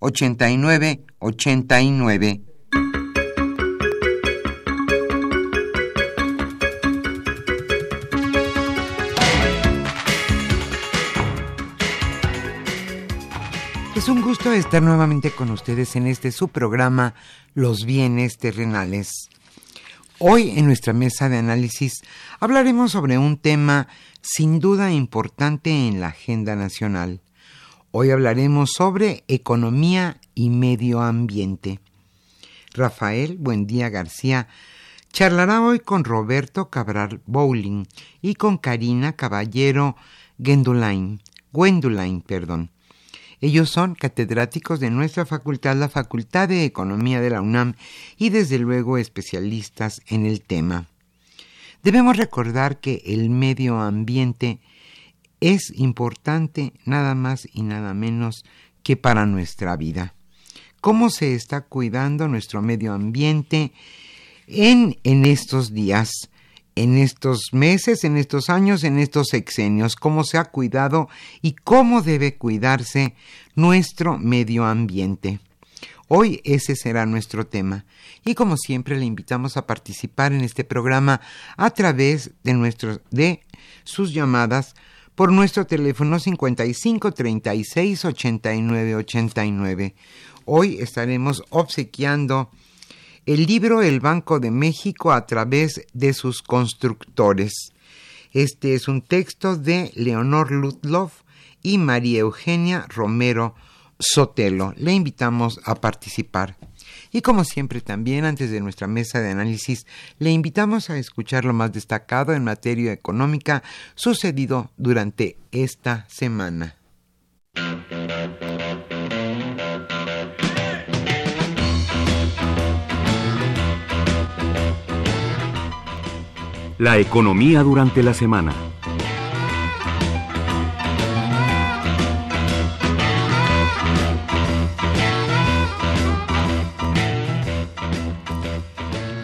5536 8989. Es un gusto estar nuevamente con ustedes en este su programa Los bienes terrenales. Hoy en nuestra mesa de análisis hablaremos sobre un tema sin duda importante en la agenda nacional. Hoy hablaremos sobre economía y medio ambiente. Rafael Buendía García charlará hoy con Roberto Cabral Bowling y con Karina Caballero Gendulain, Gwendulain, perdón. Ellos son catedráticos de nuestra facultad, la Facultad de Economía de la UNAM, y desde luego especialistas en el tema. Debemos recordar que el medio ambiente es importante nada más y nada menos que para nuestra vida. ¿Cómo se está cuidando nuestro medio ambiente en, en estos días? en estos meses, en estos años, en estos sexenios, cómo se ha cuidado y cómo debe cuidarse nuestro medio ambiente. Hoy ese será nuestro tema y como siempre le invitamos a participar en este programa a través de nuestros de sus llamadas por nuestro teléfono 55 36 89 89. Hoy estaremos obsequiando el libro El Banco de México a través de sus constructores. Este es un texto de Leonor Ludloff y María Eugenia Romero Sotelo. Le invitamos a participar. Y como siempre también antes de nuestra mesa de análisis, le invitamos a escuchar lo más destacado en materia económica sucedido durante esta semana. La economía durante la semana.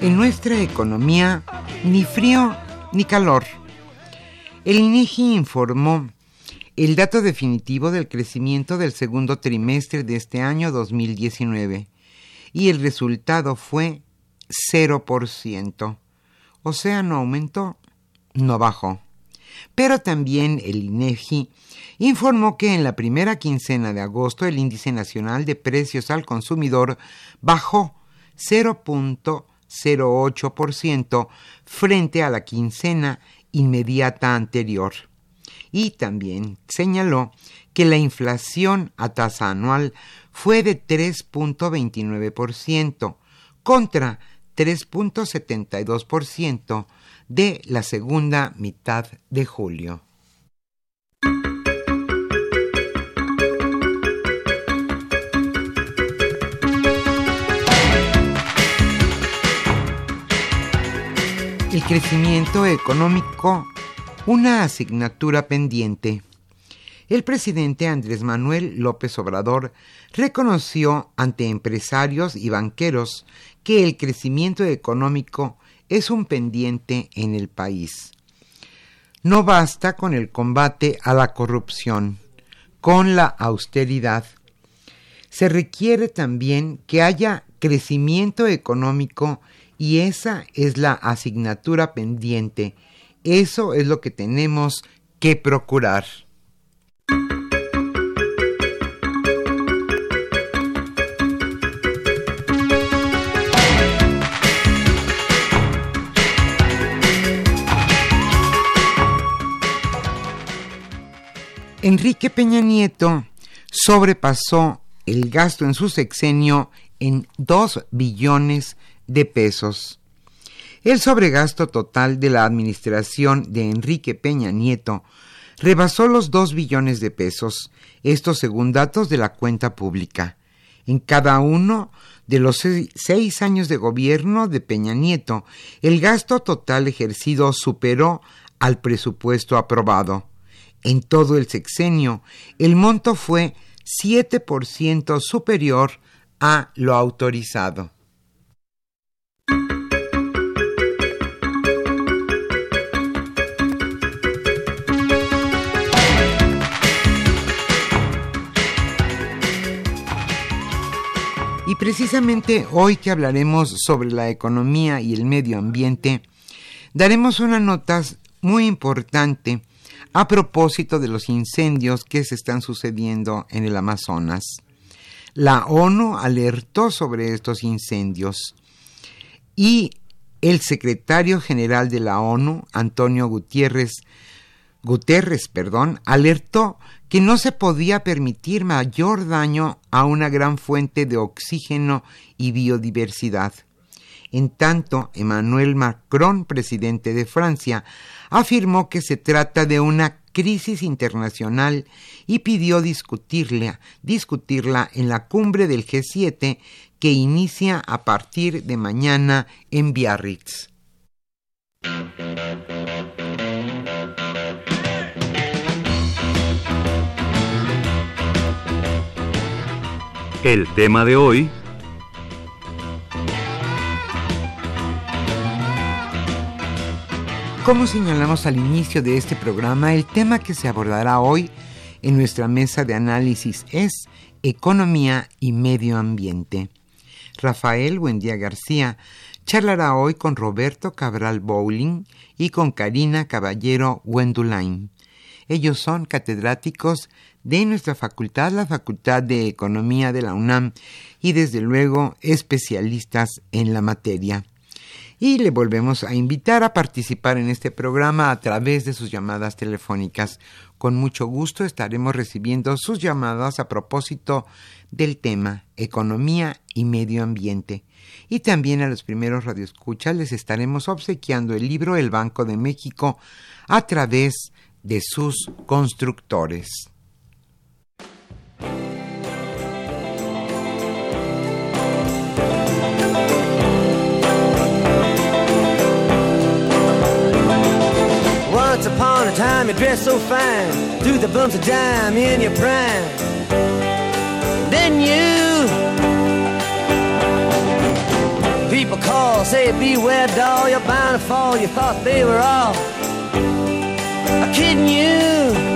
En nuestra economía, ni frío ni calor. El INEGI informó el dato definitivo del crecimiento del segundo trimestre de este año 2019 y el resultado fue 0% o sea, no aumentó, no bajó. Pero también el INEGI informó que en la primera quincena de agosto el índice nacional de precios al consumidor bajó 0.08% frente a la quincena inmediata anterior. Y también señaló que la inflación a tasa anual fue de 3.29% contra 3.72% de la segunda mitad de julio. El crecimiento económico, una asignatura pendiente. El presidente Andrés Manuel López Obrador reconoció ante empresarios y banqueros que el crecimiento económico es un pendiente en el país. No basta con el combate a la corrupción, con la austeridad. Se requiere también que haya crecimiento económico y esa es la asignatura pendiente. Eso es lo que tenemos que procurar. Enrique Peña Nieto sobrepasó el gasto en su sexenio en 2 billones de pesos. El sobregasto total de la administración de Enrique Peña Nieto rebasó los 2 billones de pesos, esto según datos de la cuenta pública. En cada uno de los seis años de gobierno de Peña Nieto, el gasto total ejercido superó al presupuesto aprobado. En todo el sexenio, el monto fue 7% superior a lo autorizado. Precisamente hoy que hablaremos sobre la economía y el medio ambiente, daremos una nota muy importante a propósito de los incendios que se están sucediendo en el Amazonas. La ONU alertó sobre estos incendios y el secretario general de la ONU, Antonio Gutiérrez, Guterres, perdón, alertó que no se podía permitir mayor daño a una gran fuente de oxígeno y biodiversidad. En tanto, Emmanuel Macron, presidente de Francia, afirmó que se trata de una crisis internacional y pidió discutirla, discutirla en la cumbre del G7 que inicia a partir de mañana en Biarritz. El tema de hoy Como señalamos al inicio de este programa, el tema que se abordará hoy en nuestra mesa de análisis es economía y medio ambiente. Rafael Buendía García charlará hoy con Roberto Cabral Bowling y con Karina Caballero Wendulain. Ellos son catedráticos de nuestra facultad, la Facultad de Economía de la UNAM, y desde luego especialistas en la materia y le volvemos a invitar a participar en este programa a través de sus llamadas telefónicas. Con mucho gusto estaremos recibiendo sus llamadas a propósito del tema economía y medio ambiente. Y también a los primeros radioescuchas les estaremos obsequiando el libro El Banco de México a través de sus constructores. Once upon a time you dressed so fine, threw the bumps of dime in your prime. Then you people call, say beware doll, you're bound to fall. You thought they were all kidding you.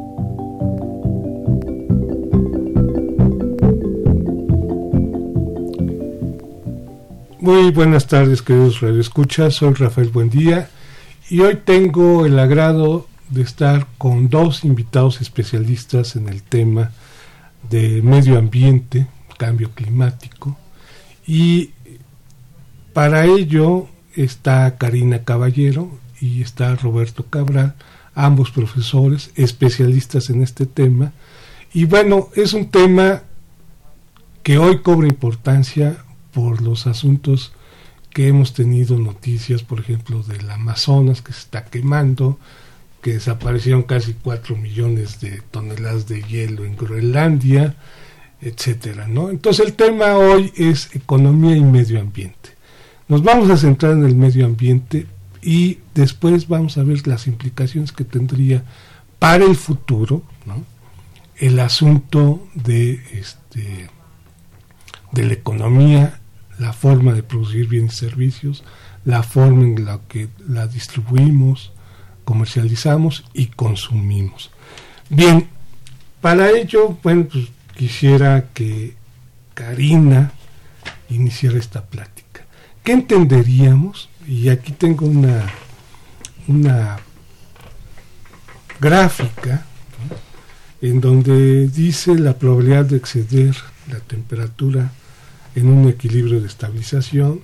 Muy buenas tardes, queridos radioescuchas. Soy Rafael Buendía y hoy tengo el agrado de estar con dos invitados especialistas en el tema de medio ambiente, cambio climático. Y para ello está Karina Caballero y está Roberto Cabral, ambos profesores especialistas en este tema. Y bueno, es un tema que hoy cobra importancia por los asuntos que hemos tenido noticias, por ejemplo, del Amazonas que se está quemando, que desaparecieron casi 4 millones de toneladas de hielo en Groenlandia, etcétera, ¿no? Entonces el tema hoy es economía y medio ambiente. Nos vamos a centrar en el medio ambiente y después vamos a ver las implicaciones que tendría para el futuro, ¿no? El asunto de este de la economía, la forma de producir bienes y servicios, la forma en la que la distribuimos, comercializamos y consumimos. Bien, para ello, bueno, pues quisiera que Karina iniciara esta plática. ¿Qué entenderíamos? Y aquí tengo una, una gráfica en donde dice la probabilidad de exceder la temperatura en un equilibrio de estabilización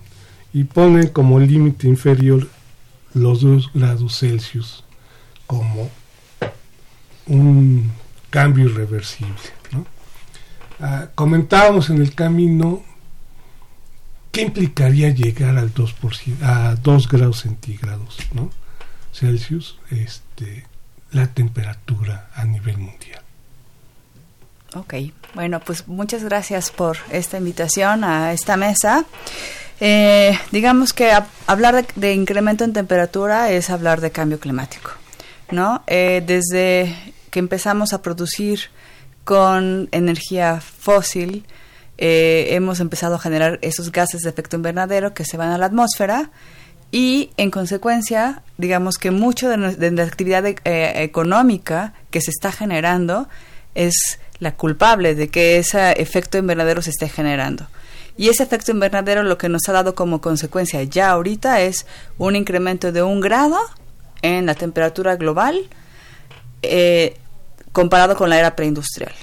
y pone como límite inferior los 2 grados Celsius como un cambio irreversible. Ah, comentábamos en el camino qué implicaría llegar al 2%, a 2 grados centígrados ¿no? Celsius este, la temperatura a nivel mundial. Ok, bueno, pues muchas gracias por esta invitación a esta mesa. Eh, digamos que hablar de, incremento en temperatura es hablar de cambio climático, ¿no? Eh, desde que empezamos a producir con energía fósil, eh, hemos empezado a generar esos gases de efecto invernadero que se van a la atmósfera y, en consecuencia, digamos que mucho de, la actividad de, económica que se está generando es la culpable de que ese efecto invernadero se esté generando. Y ese efecto invernadero lo que nos ha dado como consecuencia ya ahorita es un incremento de un grado en la temperatura global eh, comparado con la era preindustrial.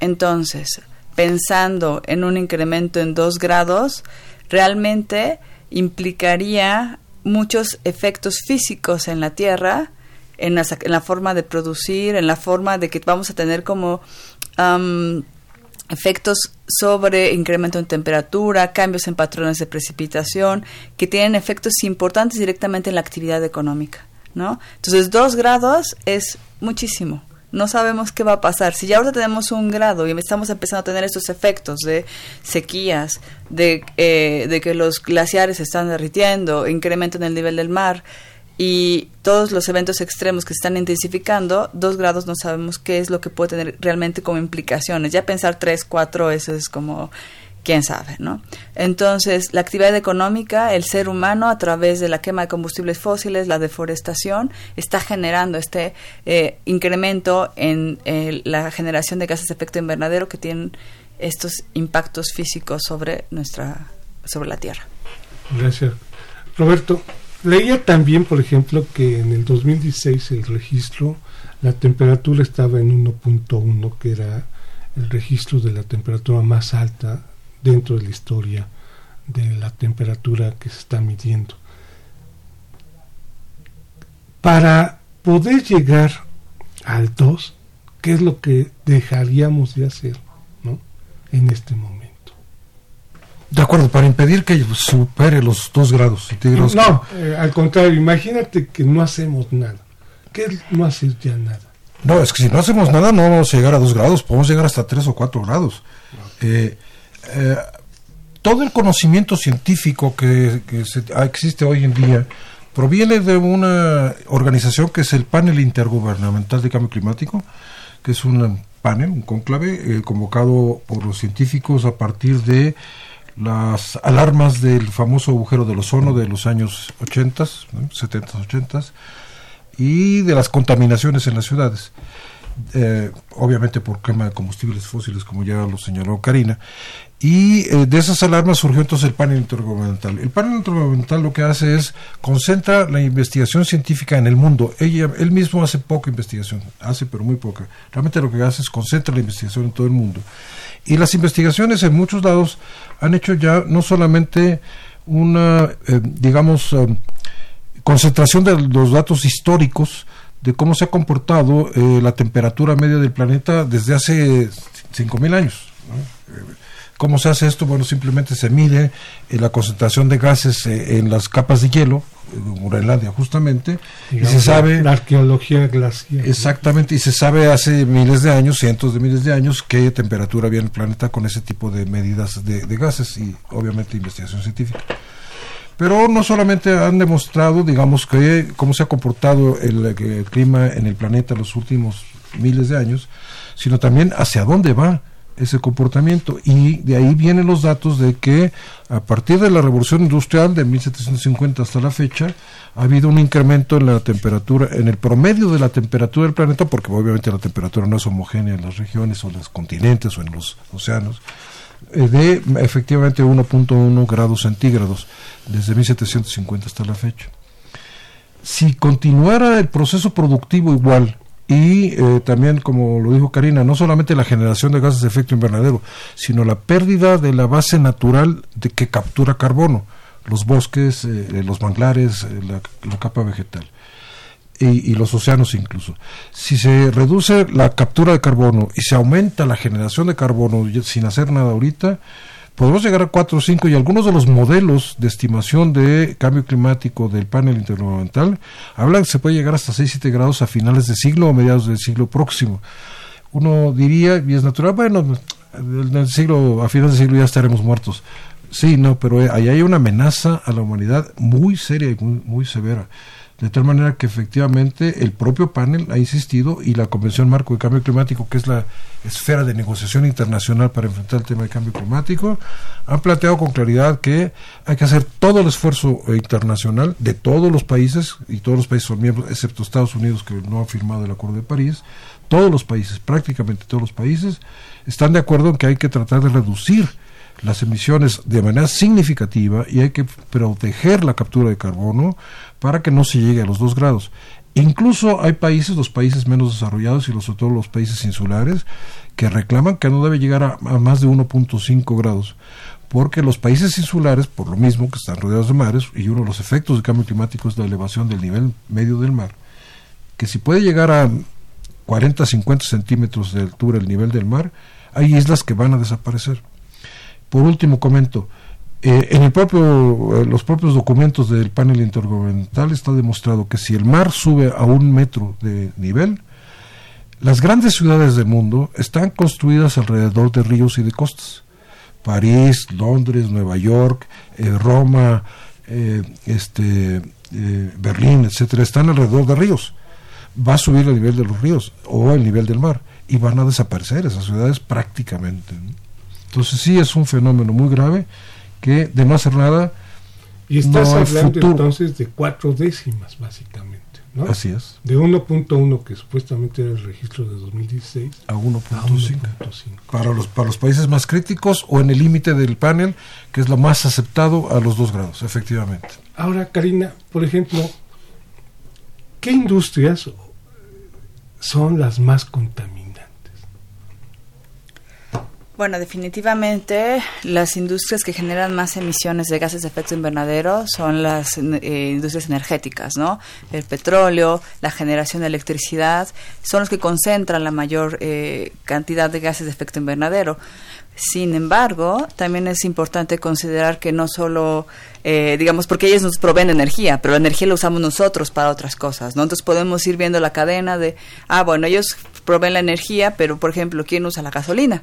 Entonces, pensando en un incremento en dos grados, realmente implicaría muchos efectos físicos en la Tierra, en la, en la forma de producir, en la forma de que vamos a tener como um, efectos sobre incremento en temperatura, cambios en patrones de precipitación, que tienen efectos importantes directamente en la actividad económica, ¿no? Entonces, dos grados es muchísimo. No sabemos qué va a pasar. Si ya ahora tenemos un grado y estamos empezando a tener estos efectos de sequías, de, eh, de que los glaciares se están derritiendo, incremento en el nivel del mar, y todos los eventos extremos que se están intensificando, dos grados no sabemos qué es lo que puede tener realmente como implicaciones. Ya pensar tres, cuatro, eso es como, quién sabe, ¿no? Entonces, la actividad económica, el ser humano, a través de la quema de combustibles fósiles, la deforestación, está generando este eh, incremento en eh, la generación de gases de efecto invernadero que tienen estos impactos físicos sobre nuestra, sobre la Tierra. Gracias. Roberto, Leía también, por ejemplo, que en el 2016 el registro la temperatura estaba en 1.1, que era el registro de la temperatura más alta dentro de la historia de la temperatura que se está midiendo. Para poder llegar al 2, ¿qué es lo que dejaríamos de hacer ¿no? en este momento? De acuerdo, para impedir que supere los 2 grados centígrados. No, eh, al contrario, imagínate que no hacemos nada. ¿Qué es no hacer ya nada? No, es que si no hacemos nada no vamos a llegar a 2 grados, podemos llegar hasta 3 o 4 grados. Eh, eh, todo el conocimiento científico que, que se- ah, existe hoy en día proviene de una organización que es el Panel Intergubernamental de Cambio Climático, que es un panel, un conclave convocado por los científicos a partir de las alarmas del famoso agujero del ozono de los años 80, 70, 80 y de las contaminaciones en las ciudades. Eh, obviamente por quema de combustibles fósiles, como ya lo señaló Karina. Y eh, de esas alarmas surgió entonces el panel intergubernamental. El panel intergubernamental lo que hace es concentra la investigación científica en el mundo. Ella, él mismo hace poca investigación, hace pero muy poca. Realmente lo que hace es concentra la investigación en todo el mundo. Y las investigaciones en muchos lados han hecho ya no solamente una, eh, digamos, eh, concentración de los datos históricos de cómo se ha comportado la temperatura media del planeta desde hace 5.000 años. ¿Cómo se hace esto? Bueno, simplemente se mide eh, la concentración de gases eh, en las capas de hielo, en Groenlandia justamente, y se sabe... La arqueología glacial. Exactamente, y se sabe hace miles de años, cientos de miles de años, qué temperatura había en el planeta con ese tipo de medidas de, de gases y obviamente investigación científica. Pero no solamente han demostrado, digamos, que cómo se ha comportado el, el clima en el planeta en los últimos miles de años, sino también hacia dónde va ese comportamiento. Y de ahí vienen los datos de que a partir de la revolución industrial de 1750 hasta la fecha, ha habido un incremento en la temperatura, en el promedio de la temperatura del planeta, porque obviamente la temperatura no es homogénea en las regiones o en los continentes o en los océanos, eh, de efectivamente 1.1 grados centígrados desde 1750 hasta la fecha. Si continuara el proceso productivo igual y eh, también, como lo dijo Karina, no solamente la generación de gases de efecto invernadero, sino la pérdida de la base natural de que captura carbono, los bosques, eh, los manglares, eh, la, la capa vegetal y, y, los océanos incluso. Si se reduce la captura de carbono y se aumenta la generación de carbono sin hacer nada ahorita, podemos llegar a 4 o 5 y algunos de los modelos de estimación de cambio climático del panel intergubernamental hablan que se puede llegar hasta 6 7 grados a finales de siglo o mediados del siglo próximo. Uno diría, y es natural, bueno, en el siglo, a finales del siglo ya estaremos muertos. Sí, no, pero ahí hay una amenaza a la humanidad muy seria y muy severa. De tal manera que efectivamente el propio panel ha insistido y la Convención Marco de Cambio Climático, que es la esfera de negociación internacional para enfrentar el tema de cambio climático, han planteado con claridad que hay que hacer todo el esfuerzo internacional de todos los países, y todos los países son miembros, excepto Estados Unidos que no ha firmado el Acuerdo de París, todos los países, prácticamente todos los países, están de acuerdo en que hay que tratar de reducir las emisiones de manera significativa y hay que proteger la captura de carbono para que no se llegue a los dos grados. Incluso hay países, los países menos desarrollados y sobre todo los países insulares, que reclaman que no debe llegar a, a más de 1.5 grados, porque los países insulares, por lo mismo que están rodeados de mares, y uno de los efectos del cambio climático es la elevación del nivel medio del mar, que si puede llegar a 40, 50 centímetros de altura el nivel del mar, hay islas que van a desaparecer. Por último, comento, eh, en el propio, eh, los propios documentos del panel intergubernamental está demostrado que si el mar sube a un metro de nivel, las grandes ciudades del mundo están construidas alrededor de ríos y de costas. París, Londres, Nueva York, eh, Roma, este, Berlín, etcétera, están alrededor de ríos. Va a subir el nivel de los ríos o el nivel del mar y van a desaparecer esas ciudades prácticamente. Entonces sí es un fenómeno muy grave que de no hacer nada... Y estás no hablando futuro. entonces de cuatro décimas, básicamente. ¿no? Así es. De 1.1, que supuestamente era el registro de 2016, a 1.5. Para los, para los países más críticos o en el límite del panel, que es lo más aceptado a los dos grados, efectivamente. Ahora, Karina, por ejemplo, ¿qué industrias son las más contaminantes? Bueno, definitivamente las industrias que generan más emisiones de gases de efecto invernadero son las eh, industrias energéticas, ¿no? El petróleo, la generación de electricidad, son los que concentran la mayor eh, cantidad de gases de efecto invernadero. Sin embargo, también es importante considerar que no solo, eh, digamos, porque ellos nos proveen energía, pero la energía la usamos nosotros para otras cosas, ¿no? Entonces podemos ir viendo la cadena de, ah, bueno, ellos proveen la energía, pero por ejemplo, ¿quién usa la gasolina?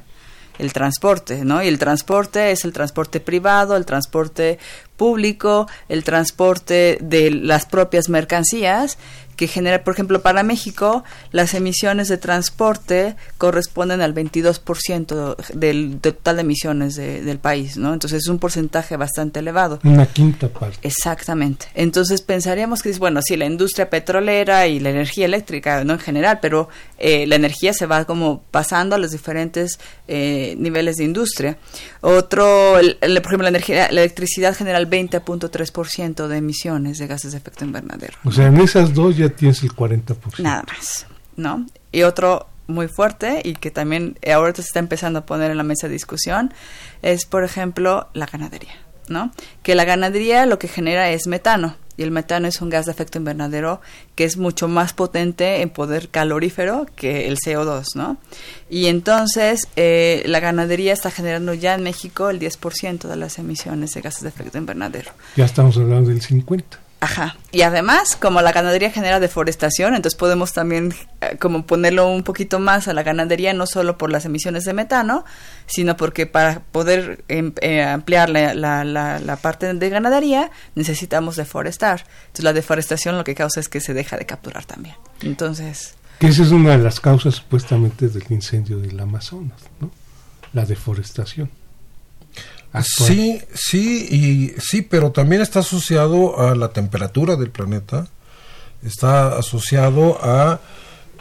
El transporte, ¿no? Y el transporte es el transporte privado, el transporte público, el transporte de las propias mercancías que genera, por ejemplo, para México, las emisiones de transporte corresponden al 22% del total de emisiones del país, ¿no? Entonces es un porcentaje bastante elevado. Una quinta parte. Exactamente. Entonces pensaríamos que, bueno, sí, la industria petrolera y la energía eléctrica, ¿no? En general, pero eh, la energía se va como pasando a los diferentes eh, niveles de industria. Otro, por ejemplo, la, energía, la electricidad genera el 20.3% de emisiones de gases de efecto invernadero. O sea, en esas dos ya tienes el 40%. Nada más, ¿no? Y otro muy fuerte y que también ahora se está empezando a poner en la mesa de discusión es, por ejemplo, la ganadería, ¿no? Que la ganadería lo que genera es metano y el metano es un gas de efecto invernadero que es mucho más potente en poder calorífero que el CO2, ¿no? Y entonces eh, la ganadería está generando ya en México el 10% de las emisiones de gases de efecto invernadero. Ya estamos hablando del 50%. Ajá. Y además, como la ganadería genera deforestación, entonces podemos también eh, como ponerlo un poquito más a la ganadería, no solo por las emisiones de metano, sino porque para poder em, eh, ampliar la, la, parte de ganadería necesitamos deforestar. Entonces la deforestación lo que causa es que se deja de capturar también. Entonces... Que esa es una de las causas supuestamente del incendio del Amazonas, ¿no? La deforestación. Sí, sí, y sí, pero también está asociado a la temperatura del planeta, está asociado a,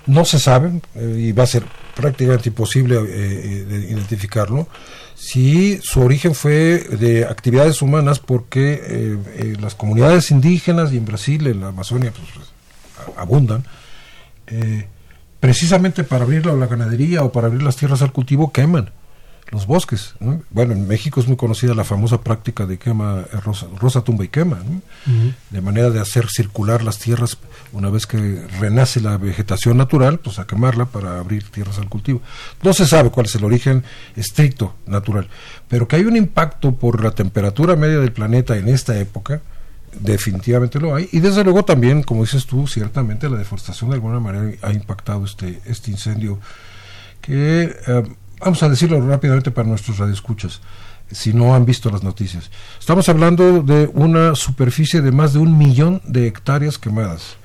no se sabe, eh, y va a ser prácticamente imposible eh, eh, identificarlo, si su origen fue de actividades humanas, porque las comunidades indígenas y en Brasil, en la Amazonia, pues, abundan, precisamente para abrir la ganadería o para abrir las tierras al cultivo, queman los bosques. Bueno, en México es muy conocida la famosa práctica de quema, eh, rosa, tumba y quema, de manera de hacer circular las tierras una vez que renace la vegetación natural, pues a quemarla para abrir tierras al cultivo. No se sabe cuál es el origen estricto natural, pero que hay un impacto por la temperatura media del planeta en esta época, definitivamente lo hay y desde luego también como dices tú ciertamente la deforestación de alguna manera ha impactado este este incendio que eh, vamos a decirlo rápidamente para nuestros radioescuchas, si no han visto las noticias. Estamos hablando de una superficie de más de un millón de hectáreas quemadas.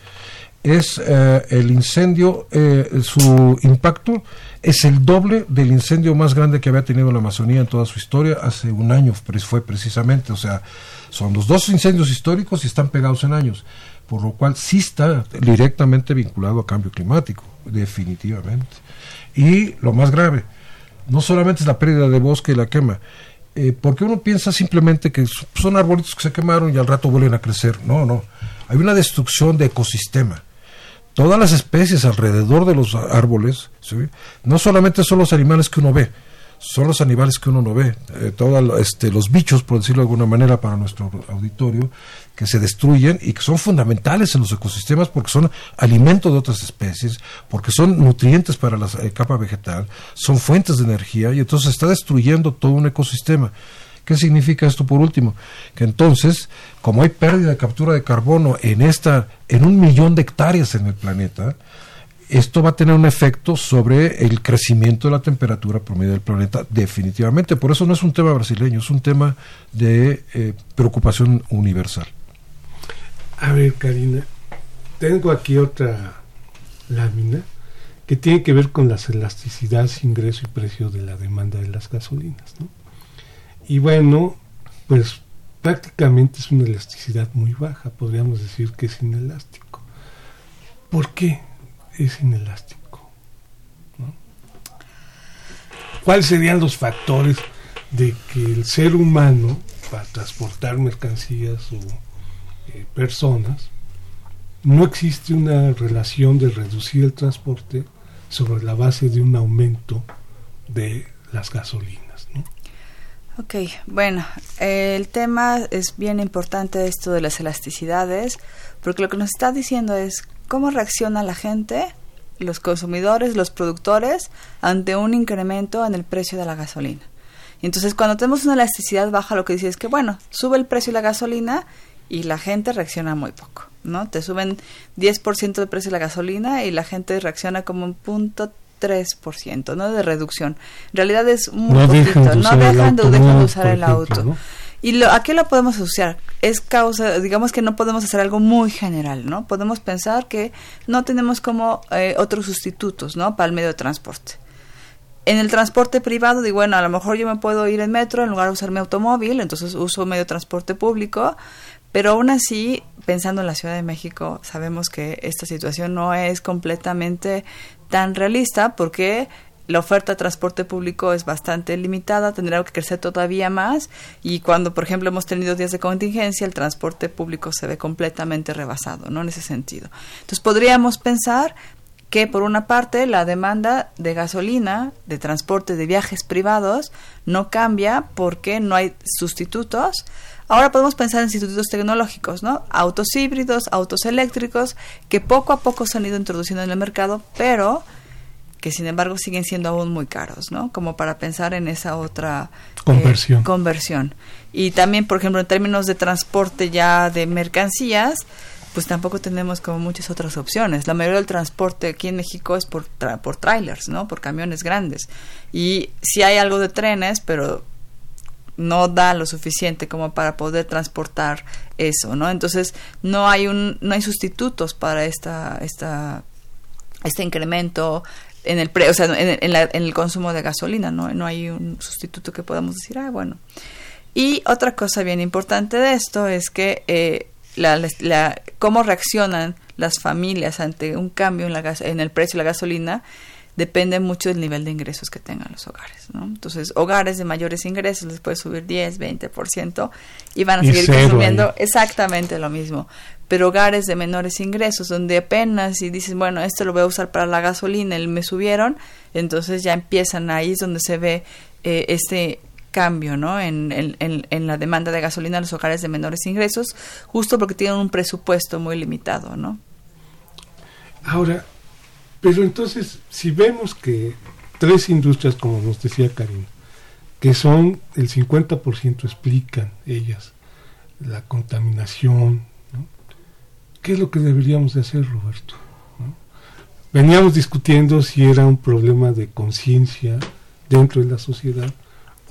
Es eh, el incendio, eh, su impacto es el doble del incendio más grande que había tenido la Amazonía en toda su historia hace un año, fue precisamente, o sea, son los dos incendios históricos y están pegados en años, por lo cual sí está directamente vinculado a cambio climático, definitivamente. Y lo más grave, no solamente es la pérdida de bosque y la quema, eh, porque uno piensa simplemente que son arbolitos que se quemaron y al rato vuelven a crecer. No, no. Hay una destrucción de ecosistema. Todas las especies alrededor de los árboles, no solamente son los animales que uno ve, son los animales que uno no ve, eh, todos este, los bichos, por decirlo de alguna manera, para nuestro auditorio, que se destruyen y que son fundamentales en los ecosistemas porque son alimento de otras especies, porque son nutrientes para la eh, capa vegetal, son fuentes de energía y entonces está destruyendo todo un ecosistema. ¿Qué significa esto por último? Que entonces, como hay pérdida de captura de carbono en esta, en un millón de hectáreas en el planeta, esto va a tener un efecto sobre el crecimiento de la temperatura promedio del planeta, definitivamente. Por eso no es un tema brasileño, es un tema de eh, preocupación universal. A ver, Karina, tengo aquí otra lámina que tiene que ver con las elasticidades, ingreso y precio de la demanda de las gasolinas. ¿no? Y bueno, pues prácticamente es una elasticidad muy baja, podríamos decir que es inelástico. ¿Por qué es inelástico? ¿Cuáles serían los factores de que el ser humano, para transportar mercancías o eh, personas no existe una relación de reducir el transporte sobre la base de un aumento de las gasolinas. ¿no? Ok, bueno, el tema es bien importante esto de las elasticidades, porque lo que nos está diciendo es cómo reacciona la gente, los consumidores, los productores, ante un incremento en el precio de la gasolina. Y entonces cuando tenemos una elasticidad baja, lo que dice es que, bueno, sube el precio de la gasolina y la gente reacciona muy poco, ¿no? Te suben 10% el precio de la gasolina y la gente reacciona como un punto 3%, ¿no? De reducción. En realidad es muy No poquito, dejan de no dejan de, usar el ejemplo, auto. ¿no? ¿Y lo, a qué lo podemos asociar? Es causa, digamos que no podemos hacer algo muy general, ¿no? Podemos pensar que no tenemos como eh, otros sustitutos, ¿no? Para el medio de transporte. En el transporte privado, digo, bueno, a lo mejor yo me puedo ir en metro en lugar de usar mi automóvil, entonces uso medio de transporte público, pero aún así, pensando en la Ciudad de México, sabemos que esta situación no es completamente tan realista porque la oferta de transporte público es bastante limitada, tendrá que crecer todavía más y cuando, por ejemplo, hemos tenido días de contingencia, el transporte público se ve completamente rebasado, ¿no? En ese sentido. Entonces, podríamos pensar que por una parte la demanda de gasolina, de transporte, de viajes privados no cambia porque no hay sustitutos. Ahora podemos pensar en sustitutos tecnológicos, ¿no? Autos híbridos, autos eléctricos, que poco a poco se han ido introduciendo en el mercado, pero que sin embargo siguen siendo aún muy caros, ¿no? Como para pensar en esa otra eh, Conversión. conversión. Y también, por ejemplo, en términos de transporte ya de mercancías, pues tampoco tenemos como muchas otras opciones. La mayoría del transporte aquí en México es por, tra- por trailers, ¿no? Por camiones grandes. Y sí hay algo de trenes, pero no da lo suficiente como para poder transportar eso, ¿no? Entonces no hay un no hay sustitutos para esta esta este incremento en el pre, o sea, en, en la- en el consumo de gasolina, ¿no? No hay un sustituto que podamos decir, ah, bueno. Y otra cosa bien importante de esto es que eh, la, la- cómo reaccionan las familias ante un cambio en, la gas- en el precio de la gasolina depende mucho del nivel de ingresos que tengan los hogares. ¿no? Entonces, hogares de mayores ingresos les puede subir 10, 20% y van a Y seguir consumiendo ahí. exactamente lo mismo. Pero hogares de menores ingresos, donde apenas y dices, bueno, esto lo voy a usar para la gasolina y me subieron, entonces ya empiezan ahí es donde se ve eh, este cambio ¿no? En, en- en- la demanda de gasolina a los hogares de menores ingresos, justo porque tienen un presupuesto muy limitado, ¿no? Ahora, pero entonces, si vemos que tres industrias, como nos decía Karim, que son el 50% explican ellas la contaminación. ¿Qué es lo que deberíamos de hacer, Roberto? Veníamos discutiendo si era un problema de conciencia dentro de la sociedad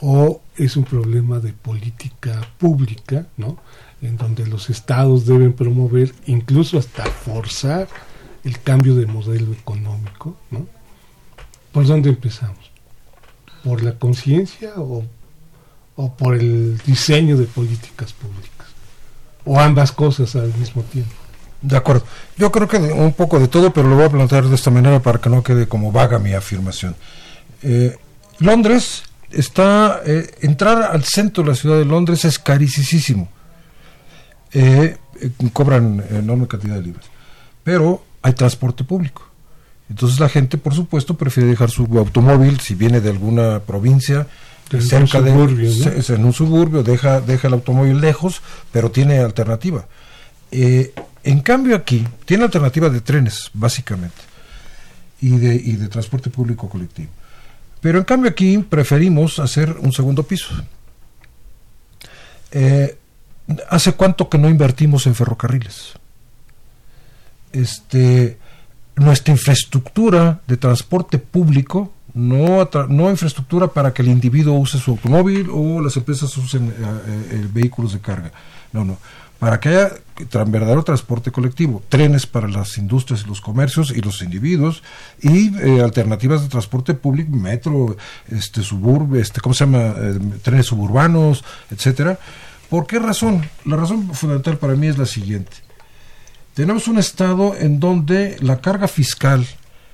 o es un problema de política pública, ¿no? En donde los estados deben promover, incluso hasta forzar el cambio de modelo económico, ¿no? ¿Por dónde empezamos? ¿Por la conciencia o, o por el diseño de políticas públicas? ¿O ambas cosas al mismo tiempo? De acuerdo. Yo creo que un poco de todo, pero lo voy a plantear de esta manera para que no quede como vaga mi afirmación. Eh, Londres está. eh, entrar al centro de la ciudad de Londres es carísimo. Eh, eh, cobran enorme cantidad de libras. Pero hay transporte público. Entonces la gente, por supuesto, prefiere dejar su automóvil si viene de alguna provincia un cerca de ¿no? es en un suburbio, deja, deja el automóvil lejos, pero tiene alternativa. Eh, en cambio aquí, tiene alternativa de trenes, básicamente, y de, y de transporte público colectivo. Pero en cambio aquí preferimos hacer un segundo piso. Eh, ¿Hace cuánto que no invertimos en ferrocarriles? Este, nuestra infraestructura de transporte público, no, no infraestructura para que el individuo use su automóvil o las empresas usen eh, eh, vehículos de carga. No, no. Para que haya verdadero transporte colectivo, trenes para las industrias y los comercios y los individuos y eh, alternativas de transporte público, metro, este suburbio, este, ¿cómo se llama? Eh, trenes suburbanos, etcétera. ¿Por qué razón? La razón fundamental para mí es la siguiente. Tenemos un estado en donde la carga fiscal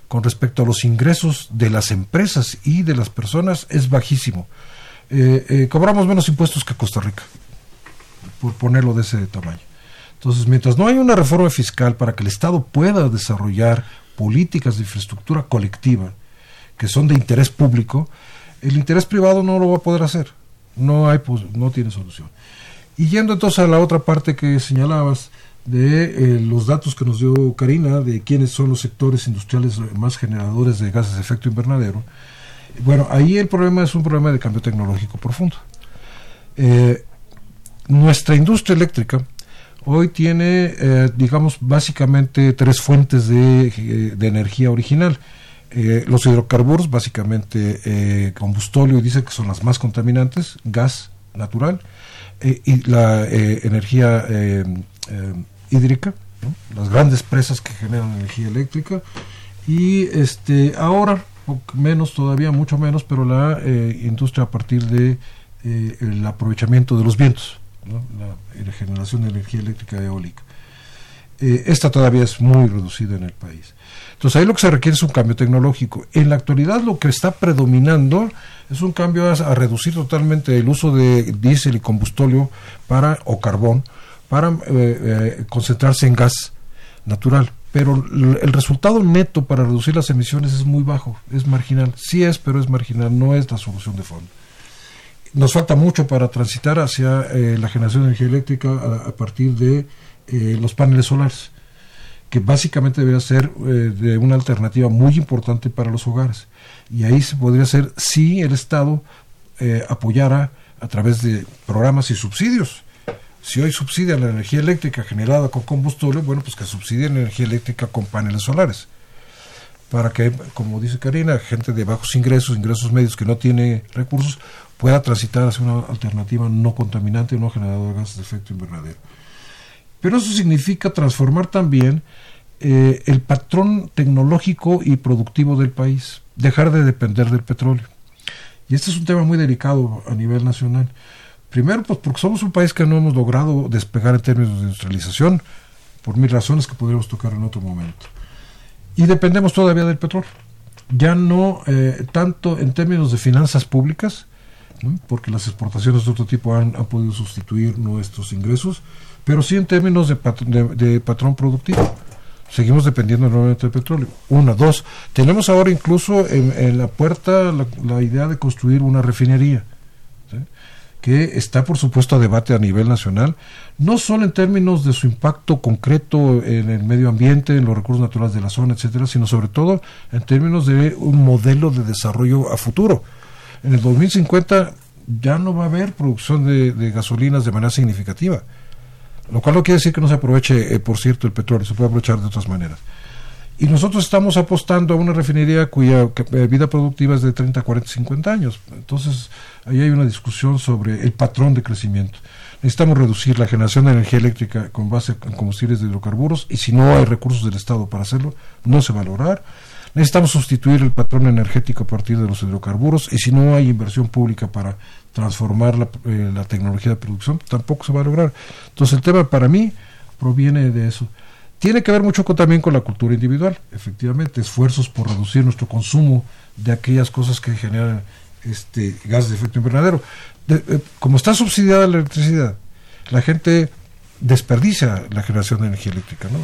con respecto a los ingresos de las empresas y de las personas es bajísimo. Eh, cobramos menos impuestos que Costa Rica, por ponerlo de ese tamaño. Entonces, mientras no hay una reforma fiscal para que el Estado pueda desarrollar políticas de infraestructura colectiva que son de interés público, el interés privado no lo va a poder hacer. No hay, pues, no tiene solución. Y yendo entonces a la otra parte que señalabas de eh, los datos que nos dio Karina de quiénes son los sectores industriales más generadores de gases de efecto invernadero, bueno, ahí el problema es un problema de cambio tecnológico profundo. Eh, nuestra industria eléctrica hoy tiene, eh, digamos, básicamente tres fuentes de, de energía original. Eh, los hidrocarburos, básicamente eh, combustóleo, y dice que son las más contaminantes, gas natural, eh, y la eh, energía eh, eh, hídrica, las grandes presas que generan energía eléctrica, y este ahora, menos todavía, mucho menos, pero la eh, industria a partir de eh, el aprovechamiento de los vientos, la, generación de energía eléctrica eólica. Eh, esta todavía es muy reducida en el país. Entonces ahí lo que se requiere es un cambio tecnológico. En la actualidad lo que está predominando es un cambio a, reducir totalmente el uso de diésel y combustóleo para o carbón para eh, eh, concentrarse en gas natural. Pero el resultado neto para reducir las emisiones es muy bajo, es marginal. Sí es, pero es marginal, no es la solución de fondo. Nos falta mucho para transitar hacia eh, la generación de energía eléctrica a, partir de eh, los paneles solares que básicamente debería ser eh, de una alternativa muy importante para los hogares. Y ahí se podría hacer si el Estado apoyara a través de programas y subsidios. Si hoy subsidia la energía eléctrica generada con combustible, bueno, pues que subsidie la energía eléctrica con paneles solares. Para que, como dice Karina, gente de bajos ingresos, ingresos medios que no tiene recursos, pueda transitar hacia una alternativa no contaminante, no generadora de gases de efecto invernadero. Pero eso significa transformar también eh, el patrón tecnológico y productivo del país, dejar de depender del petróleo. Y este es un tema muy delicado a nivel nacional. Primero, pues porque somos un país que no hemos logrado despegar en términos de industrialización, por mil razones que podríamos tocar en otro momento. Y dependemos todavía del petróleo. Ya no eh, tanto en términos de finanzas públicas, porque las exportaciones de otro tipo han, podido sustituir nuestros ingresos, pero sí en términos de, pat- de- patrón productivo. Seguimos dependiendo nuevamente del petróleo. Una, dos, tenemos ahora incluso en, la puerta la, idea de construir una refinería, que está por supuesto a debate a nivel nacional, no solo en términos de su impacto concreto en el medio ambiente, en los recursos naturales de la zona, etcétera, sino sobre todo en términos de un modelo de desarrollo a futuro. En el 2050 ya no va a haber producción de, gasolinas de manera significativa. Lo cual no quiere decir que no se aproveche, eh, por cierto, el petróleo, se puede aprovechar de otras maneras. Y nosotros estamos apostando a una refinería cuya eh, vida productiva es de 30, 40, 50 años. Entonces, ahí hay una discusión sobre el patrón de crecimiento. Necesitamos reducir la generación de energía eléctrica con base en combustibles de hidrocarburos y si no hay recursos del Estado para hacerlo, no se va a lograr. Necesitamos sustituir el patrón energético a partir de los hidrocarburos y si no hay inversión pública para transformar la, eh, la tecnología de producción, tampoco se va a lograr. Entonces el tema para mí proviene de eso. Tiene que ver mucho también con la cultura individual, efectivamente, esfuerzos por reducir nuestro consumo de aquellas cosas que generan este gases de efecto invernadero. De- eh, como está subsidiada la electricidad, la gente desperdicia la generación de energía eléctrica, ¿no?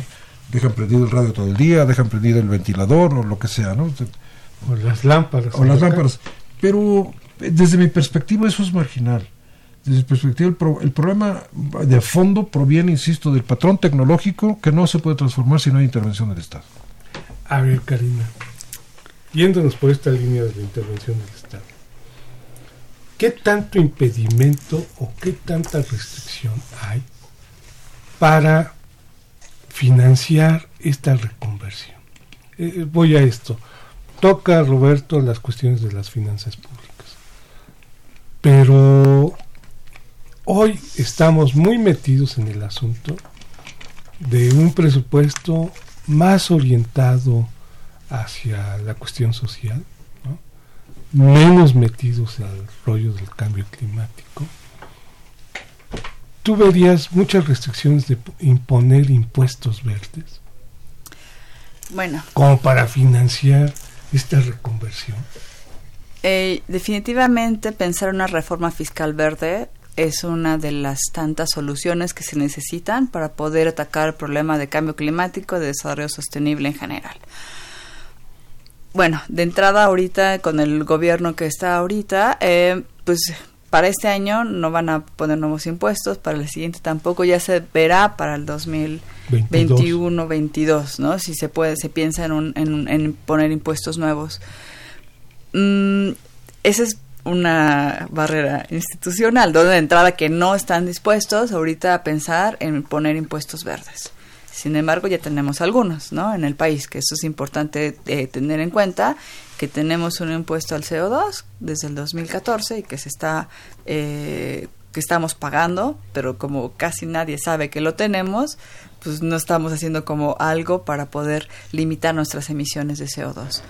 Dejan prendido el radio todo el día, dejan prendido el ventilador o lo que sea, ¿no? O las lámparas. o las lámparas. Pero eh, desde mi perspectiva eso es marginal. Desde mi perspectiva el, pro- el problema de fondo proviene, insisto, del patrón tecnológico que no se puede transformar si no hay intervención del Estado. A ver, Karina, yéndonos por esta línea de la intervención del Estado, ¿qué tanto impedimento o qué tanta restricción hay para financiar esta reconversión? Eh, voy a esto. Toca, Roberto, las cuestiones de las finanzas públicas. Pero hoy estamos muy metidos en el asunto de un presupuesto más orientado hacia la cuestión social, ¿no? menos metidos al rollo del cambio climático. Tú verías muchas restricciones de imponer impuestos verdes Bueno, como para financiar esta reconversión. eh, definitivamente pensar una reforma fiscal verde es una de las tantas soluciones que se necesitan para poder atacar el problema de cambio climático, de desarrollo sostenible en general. Bueno, de entrada ahorita con el gobierno que está ahorita, eh, pues para este año no van a poner nuevos impuestos, para el siguiente tampoco, ya se verá para el 2021-22, ¿no? Si se puede, se piensa en, un, en poner impuestos nuevos. Mm, esa es una barrera institucional, donde de entrada que no están dispuestos ahorita a pensar en poner impuestos verdes. Sin embargo, ya tenemos algunos, ¿no? En el país, que eso es importante eh, tener en cuenta, que tenemos un impuesto al CO2 desde el 2014 y que se está, eh, que estamos pagando, pero como casi nadie sabe que lo tenemos, pues no estamos haciendo como algo para poder limitar nuestras emisiones de CO2.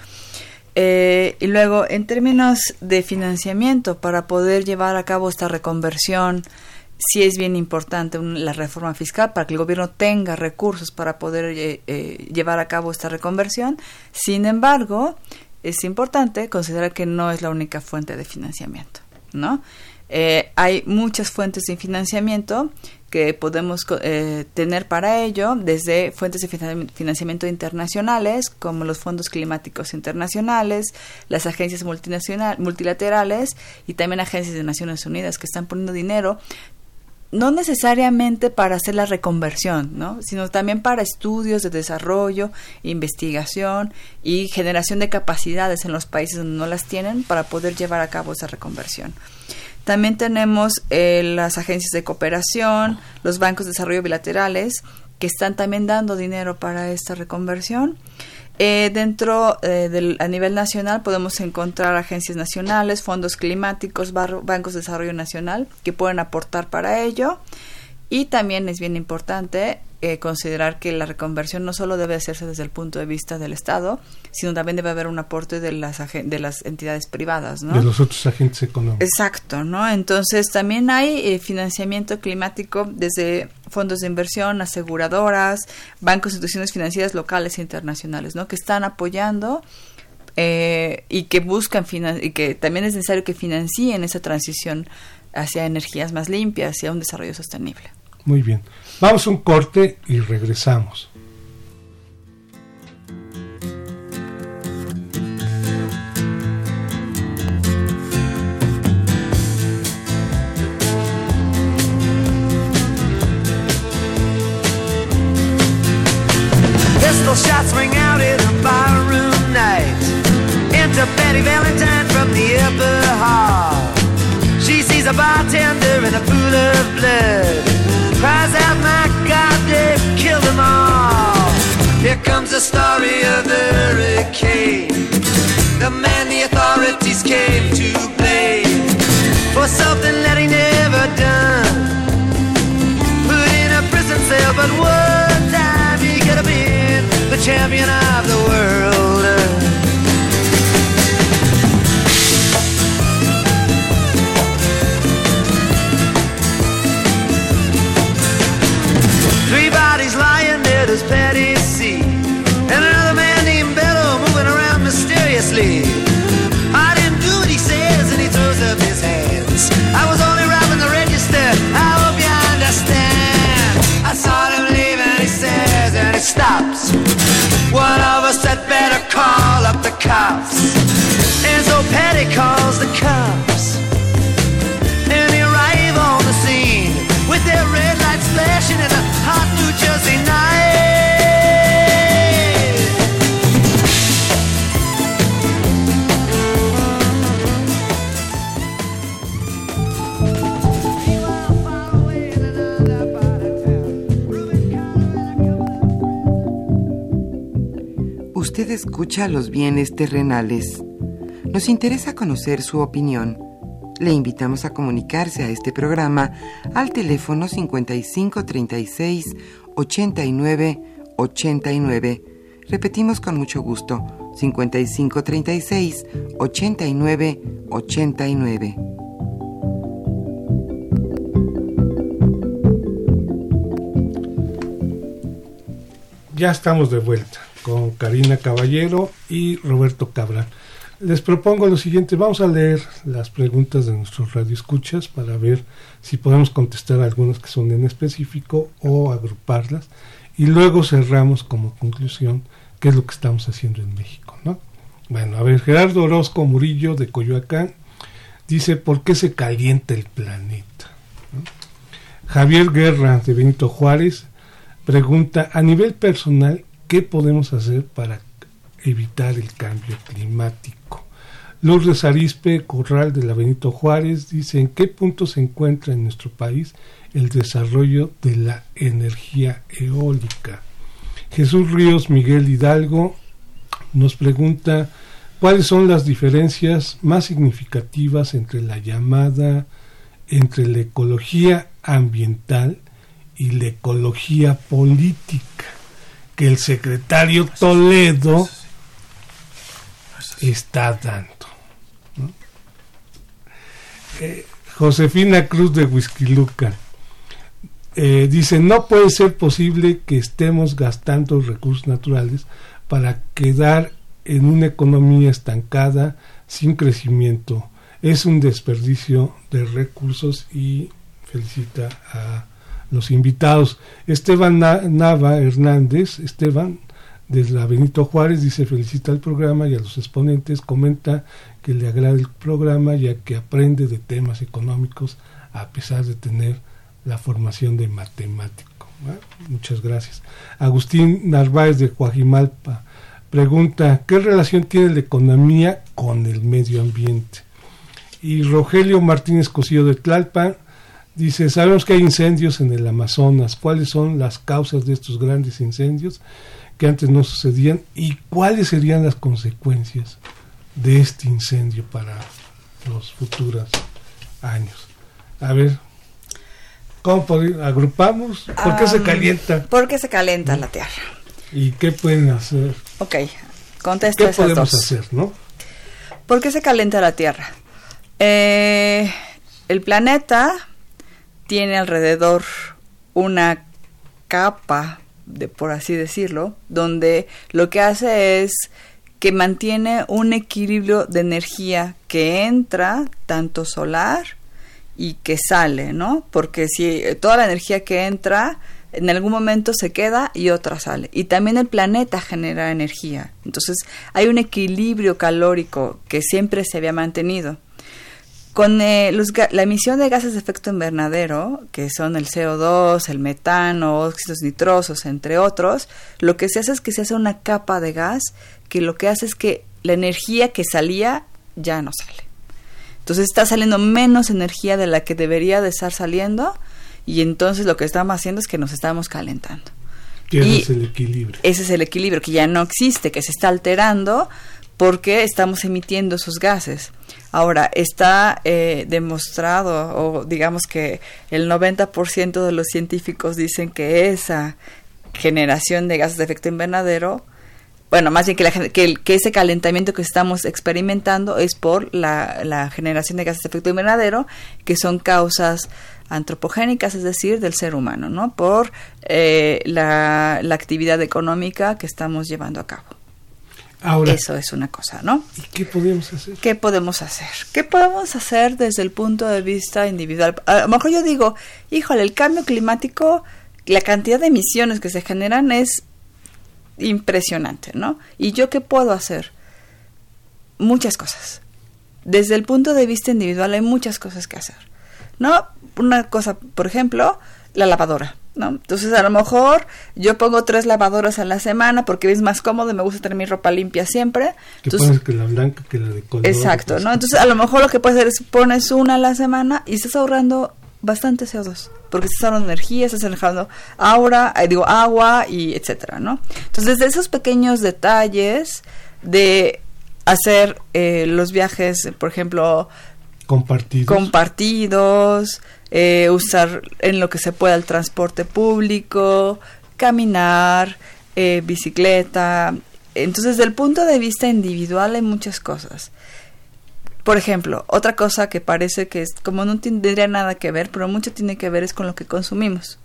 Eh, y luego, en términos de financiamiento, para poder llevar a cabo esta reconversión, sí es bien importante la reforma fiscal para que el gobierno tenga recursos para poder eh, llevar a cabo esta reconversión. Sin embargo, es importante considerar que no es la única fuente de financiamiento, ¿no? Eh, hay muchas fuentes de financiamiento que podemos tener para ello, desde fuentes de financiamiento internacionales, como los fondos climáticos internacionales, las agencias multilaterales y también agencias de Naciones Unidas que están poniendo dinero no necesariamente para hacer la reconversión, ¿no? sino también para estudios de desarrollo, investigación y generación de capacidades en los países donde no las tienen para poder llevar a cabo esa reconversión. También tenemos eh, las agencias de cooperación, los bancos de desarrollo bilaterales, que están también dando dinero para esta reconversión. Eh, dentro eh, del, a nivel nacional podemos encontrar agencias nacionales, fondos climáticos, bancos de desarrollo nacional que pueden aportar para ello. Y también es bien importante eh, considerar que la reconversión no solo debe hacerse desde el punto de vista del Estado, sino también debe haber un aporte de las, de las entidades privadas, ¿no? De los otros agentes económicos. Exacto, ¿no? Entonces también hay eh, financiamiento climático desde fondos de inversión, aseguradoras, bancos, instituciones financieras locales e internacionales, ¿no? Que están apoyando eh, y que buscan y que también es necesario que financien esa transición hacia energías más limpias y a un desarrollo sostenible. Muy bien. Vamos a un corte y regresamos. Shots ring out in a barroom night. Enter Betty Valentine from the upper hall. She a bartender in a pool of blood. Cries out, my God, they've killed them all. Here comes the story of the hurricane. The man the authorities came to blame for something that he never done. Put in a prison cell, but one time he could have been the champion of the world. This petty sea. And another man named Bello moving around mysteriously. I didn't do what he says, and he throws up his hands. I was only robbing the register. I hope you understand. I saw him leave, and he says, and he stops. One of us had better call up the cops. And so Petty calls the cops. And they arrive on the scene with their red lights flashing Escucha los bienes terrenales. Nos interesa conocer su opinión. Le invitamos a comunicarse a este programa al teléfono 5536 89 89. Repetimos con mucho gusto, 5536 89 89. Ya estamos de vuelta con Karina Caballero y Roberto Cabral. Les propongo lo siguiente, vamos a leer las preguntas de nuestros radioescuchas para ver si podemos contestar algunas que son en específico o agruparlas y luego cerramos como conclusión qué es lo que estamos haciendo en México, ¿no? Bueno, a ver, Gerardo Orozco Murillo de Coyoacán dice, ¿por qué se calienta el planeta? Javier Guerra de Benito Juárez pregunta, a nivel personal, ¿qué podemos hacer para evitar el cambio climático? Lourdes Arispe Corral de la Benito Juárez dice, ¿en qué punto se encuentra en nuestro país el desarrollo de la energía eólica? Jesús Ríos Miguel Hidalgo nos pregunta cuáles son las diferencias más significativas entre la llamada entre la ecología ambiental y la ecología política que el secretario Toledo está dando. ¿no? Eh, Josefina Cruz de Huizquiluca eh, dice, no puede ser posible que estemos gastando recursos naturales para quedar en una economía estancada sin crecimiento. Es un desperdicio de recursos y felicita a los invitados. Esteban Nava Hernández, Esteban, desde la Benito Juárez, dice felicita al programa y a los exponentes, comenta que le agrada el programa ya que aprende de temas económicos a pesar de tener la formación de matemático. Muchas gracias. Agustín Narváez de Coajimalpa pregunta, ¿qué relación tiene la economía con el medio ambiente? Y Rogelio Martínez Cosío de Tlalpan dice, sabemos que hay incendios en el Amazonas, ¿cuáles son las causas de estos grandes incendios que antes no sucedían y cuáles serían las consecuencias de este incendio para los futuros años? A ver, ¿cómo podemos, agrupamos? ¿Por qué se calienta? ¿Por qué se calienta la Tierra? ¿Y qué pueden hacer? Ok, contesto ¿Qué esas podemos dos. hacer, no? ¿Por qué se calienta la Tierra? Eh, el planeta tiene alrededor una capa, de, por así decirlo, donde lo que hace es que mantiene un equilibrio de energía que entra, tanto solar, y que sale, ¿no? Porque si eh, toda la energía que entra en algún momento se queda y otra sale. Y también el planeta genera energía. Entonces hay un equilibrio calórico que siempre se había mantenido. Con eh, los la emisión de gases de efecto invernadero, que son el CO2, el metano, óxidos nitrosos, entre otros, lo que se hace es que se hace una capa de gas que lo que hace es que la energía que salía ya no sale. Entonces está saliendo menos energía de la que debería de estar saliendo y entonces lo que estamos haciendo es que nos estamos calentando. Que ese Y- es el equilibrio. Ese es el equilibrio que ya no existe, que se está alterando porque estamos emitiendo esos gases. Ahora, está eh, demostrado, o digamos que el 90% de los científicos dicen que esa generación de gases de efecto invernadero, bueno, más bien que, la que, ese calentamiento que estamos experimentando es por la, generación de gases de efecto invernadero, que son causas antropogénicas, es decir, del ser humano, ¿no? Por eh, la actividad económica que estamos llevando a cabo. Ahora, Eso es una cosa, ¿no? ¿y qué podemos hacer? ¿Qué podemos hacer? ¿Qué podemos hacer desde el punto de vista individual? A lo mejor yo digo, híjole, el cambio climático, la cantidad de emisiones que se generan es impresionante, ¿no? ¿Y yo qué puedo hacer? Muchas cosas. Desde el punto de vista individual hay muchas cosas que hacer, ¿no? Una cosa, por ejemplo, la lavadora, ¿no? Entonces a lo mejor yo pongo tres lavadoras a la semana porque es más cómodo y me gusta tener mi ropa limpia siempre. Que Entonces, pones que la blanca que la de color. Exacto, pues, ¿no? Entonces, a lo mejor lo que puedes hacer es pones una a la semana y estás ahorrando bastante CO2, porque estás ahorrando energía, estás ahorrando aura, eh, digo, agua y etcétera, ¿no? Entonces, desde esos pequeños detalles de hacer eh, los viajes, por ejemplo, compartidos. compartidos, eh, usar en lo que se pueda el transporte público, caminar, eh, bicicleta. Entonces, desde el punto de vista individual hay muchas cosas. Por ejemplo, otra cosa que parece que es como no tendría nada que ver, pero mucho tiene que ver es con lo que consumimos.